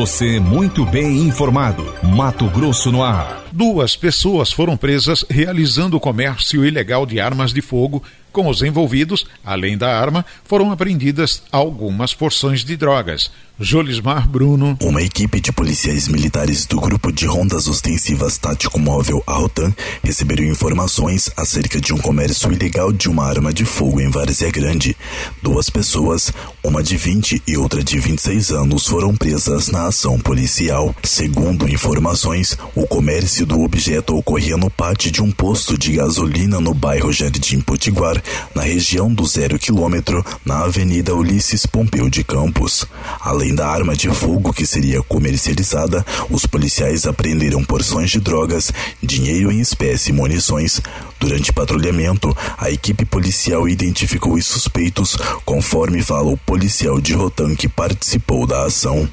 Você muito bem informado. Mato Grosso no ar. Duas pessoas foram presas realizando o comércio ilegal de armas de fogo. Com os envolvidos, além da arma, foram apreendidas algumas porções de drogas. Jolismar Bruno. Uma equipe de policiais militares do Grupo de Rondas Ostensivas Tático Móvel Altan receberam informações acerca de um comércio ilegal de uma arma de fogo em Várzea Grande. Duas pessoas, uma de 20 e outra de 26 anos, foram presas na ação policial. Segundo informações, o comércio do objeto ocorria no pátio de um posto de gasolina no bairro Jardim Potiguar, na região do zero quilômetro, na Avenida Ulisses Pompeu de Campos. Além da arma de fogo que seria comercializada, os policiais apreenderam porções de drogas, dinheiro em espécie e munições. Durante patrulhamento, a equipe policial identificou os suspeitos, conforme fala o policial de Rotan que participou da ação.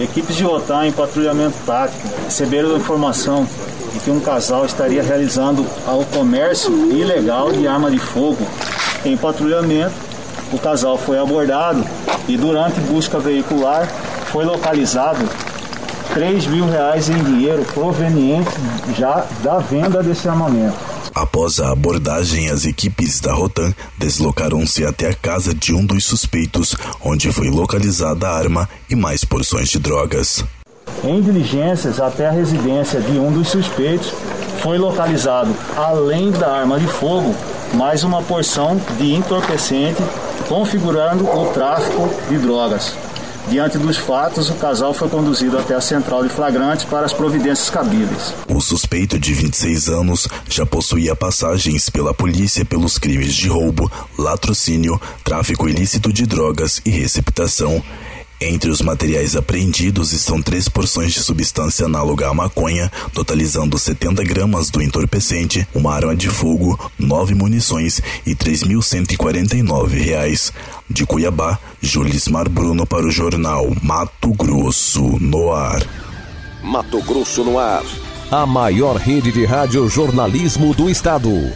Equipes de Rotan em patrulhamento tático receberam informação de que um casal estaria realizando o comércio ilegal de arma de fogo. Em patrulhamento, o casal foi abordado e durante busca veicular foi localizado 3 mil reais em dinheiro proveniente já da venda desse armamento. Após a abordagem, as equipes da Rotan deslocaram-se até a casa de um dos suspeitos, onde foi localizada a arma e mais porções de drogas. Em diligências até a residência de um dos suspeitos, foi localizado, além da arma de fogo, mais uma porção de entorpecente, configurando o tráfico de drogas. Diante dos fatos, o casal foi conduzido até a central de flagrantes para as providências cabíveis. O suspeito de 26 anos já possuía passagens pela polícia pelos crimes de roubo, latrocínio, tráfico ilícito de drogas e receptação. Entre os materiais apreendidos estão três porções de substância análoga à maconha, totalizando 70 gramas do entorpecente, uma arma de fogo, nove munições e R$ 3.149. De Cuiabá, Julismar Bruno para o jornal Mato Grosso no ar. Mato Grosso no ar. A maior rede de rádio jornalismo do estado.